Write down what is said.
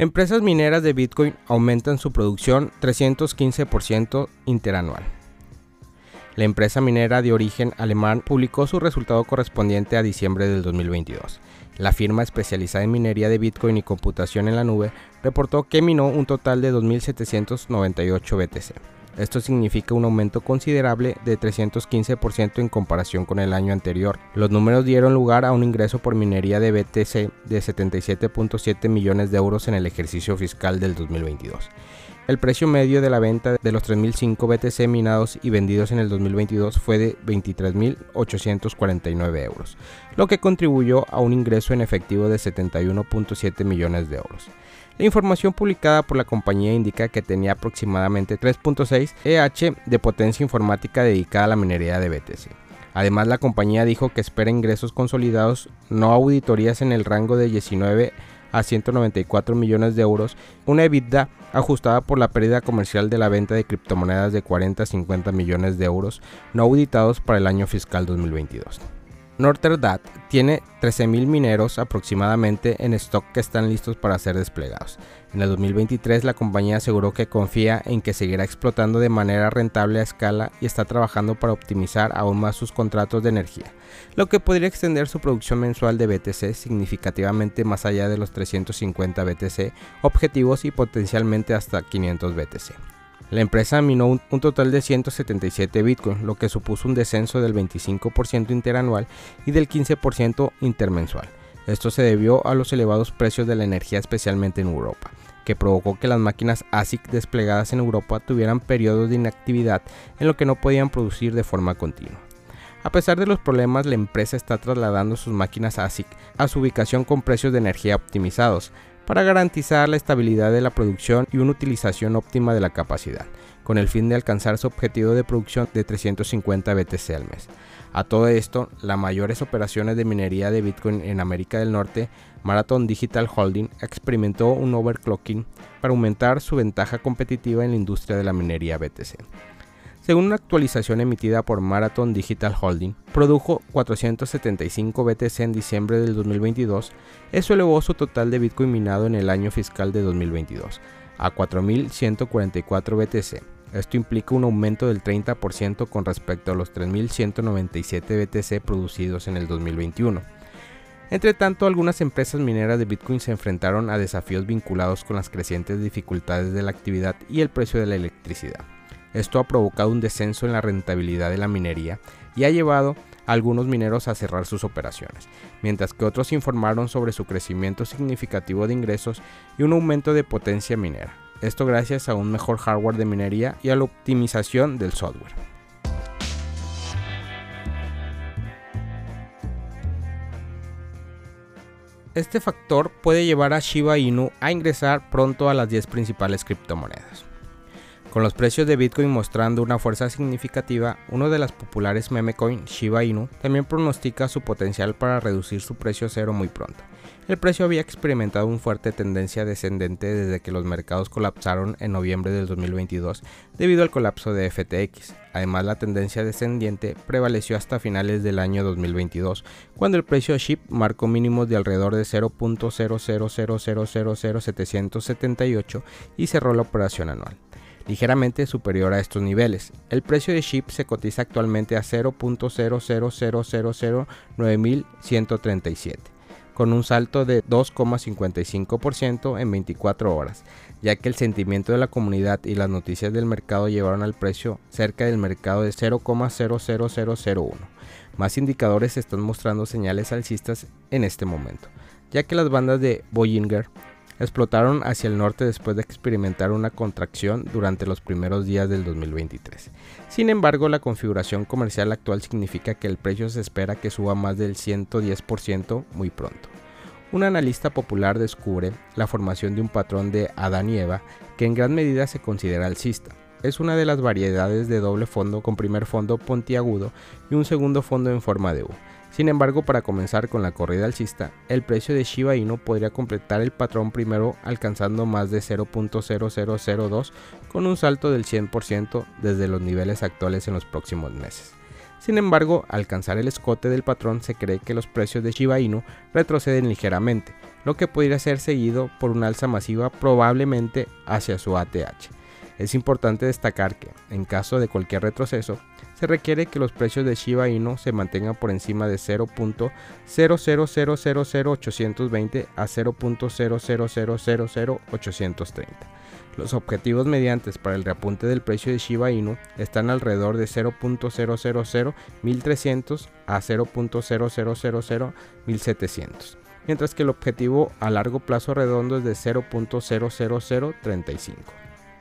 Empresas mineras de Bitcoin aumentan su producción 315% interanual. La empresa minera de origen alemán publicó su resultado correspondiente a diciembre del 2022. La firma especializada en minería de Bitcoin y computación en la nube reportó que minó un total de 2.798 BTC. Esto significa un aumento considerable de 315% en comparación con el año anterior. Los números dieron lugar a un ingreso por minería de BTC de 77.7 millones de euros en el ejercicio fiscal del 2022. El precio medio de la venta de los 3.005 BTC minados y vendidos en el 2022 fue de 23.849 euros, lo que contribuyó a un ingreso en efectivo de 71.7 millones de euros. La información publicada por la compañía indica que tenía aproximadamente 3.6 EH de potencia informática dedicada a la minería de BTC. Además, la compañía dijo que espera ingresos consolidados, no auditorías en el rango de 19 a 194 millones de euros, una EBITDA ajustada por la pérdida comercial de la venta de criptomonedas de 40 a 50 millones de euros no auditados para el año fiscal 2022. Norterdat tiene 13.000 mineros aproximadamente en stock que están listos para ser desplegados. En el 2023 la compañía aseguró que confía en que seguirá explotando de manera rentable a escala y está trabajando para optimizar aún más sus contratos de energía, lo que podría extender su producción mensual de BTC significativamente más allá de los 350 BTC objetivos y potencialmente hasta 500 BTC. La empresa minó un, total de 177 Bitcoin, lo que supuso un descenso del 25% interanual y del 15% intermensual. Esto se debió a los elevados precios de la energía especialmente en Europa, que provocó que las máquinas ASIC desplegadas en Europa tuvieran periodos de inactividad en lo que no podían producir de forma continua. A pesar de los problemas, la empresa está trasladando sus máquinas ASIC a su ubicación con precios de energía optimizados, para garantizar la estabilidad de la producción y una utilización óptima de la capacidad, con el fin de alcanzar su objetivo de producción de 350 BTC al mes. A todo esto, las mayores operaciones de minería de Bitcoin en América del Norte, Marathon Digital Holding experimentó un overclocking para aumentar su ventaja competitiva en la industria de la minería BTC. Según una actualización emitida por Marathon Digital Holding, produjo 475 BTC en diciembre del 2022. Eso elevó su total de Bitcoin minado en el año fiscal de 2022 a 4.144 BTC. Esto implica un aumento del 30% con respecto a los 3.197 BTC producidos en el 2021. Entre tanto, algunas empresas mineras de Bitcoin se enfrentaron a desafíos vinculados con las crecientes dificultades de la actividad y el precio de la electricidad. Esto ha provocado un descenso en la rentabilidad de la minería y ha llevado a algunos mineros a cerrar sus operaciones, mientras que otros informaron sobre su crecimiento significativo de ingresos y un aumento de potencia minera. Esto gracias a un mejor hardware de minería y a la optimización del software. Este factor puede llevar a Shiba Inu a ingresar pronto a las 10 principales criptomonedas. Con los precios de Bitcoin mostrando una fuerza significativa, uno de las populares meme coin, Shiba Inu, también pronostica su potencial para reducir su precio cero muy pronto. El precio había experimentado una fuerte tendencia descendente desde que los mercados colapsaron en noviembre del 2022 debido al colapso de FTX. Además, la tendencia descendiente prevaleció hasta finales del año 2022, cuando el precio SHIB marcó mínimos de alrededor de 0.000000778 y cerró la operación anual ligeramente superior a estos niveles. El precio de SHIB se cotiza actualmente a 0.000009137, con un salto de 2,55% en 24 horas, ya que el sentimiento de la comunidad y las noticias del mercado llevaron al precio cerca del mercado de 0,00001. Más indicadores están mostrando señales alcistas en este momento, ya que las bandas de Bollinger explotaron hacia el norte después de experimentar una contracción durante los primeros días del 2023. Sin embargo, la configuración comercial actual significa que el precio se espera que suba más del 110% muy pronto. Un analista popular descubre la formación de un patrón de Adán y Eva que en gran medida se considera alcista. Es una de las variedades de doble fondo con primer fondo puntiagudo y un segundo fondo en forma de U sin embargo, para comenzar con la corrida alcista, el precio de Shiba Inu podría completar el patrón primero alcanzando más de 0.0002 con un salto del 100% desde los niveles actuales en los próximos meses. Sin embargo, al alcanzar el escote del patrón se cree que los precios de Shiba Inu retroceden ligeramente, lo que podría ser seguido por una alza masiva probablemente hacia su ATH. Es importante destacar que, en caso de cualquier retroceso, se requiere que los precios de Shiba Inu se mantengan por encima de 0.0000820 a 0.0000830. Los objetivos mediantes para el reapunte del precio de Shiba Inu están alrededor de 0.0001300 a 0.0001700, mientras que el objetivo a largo plazo redondo es de 0.00035.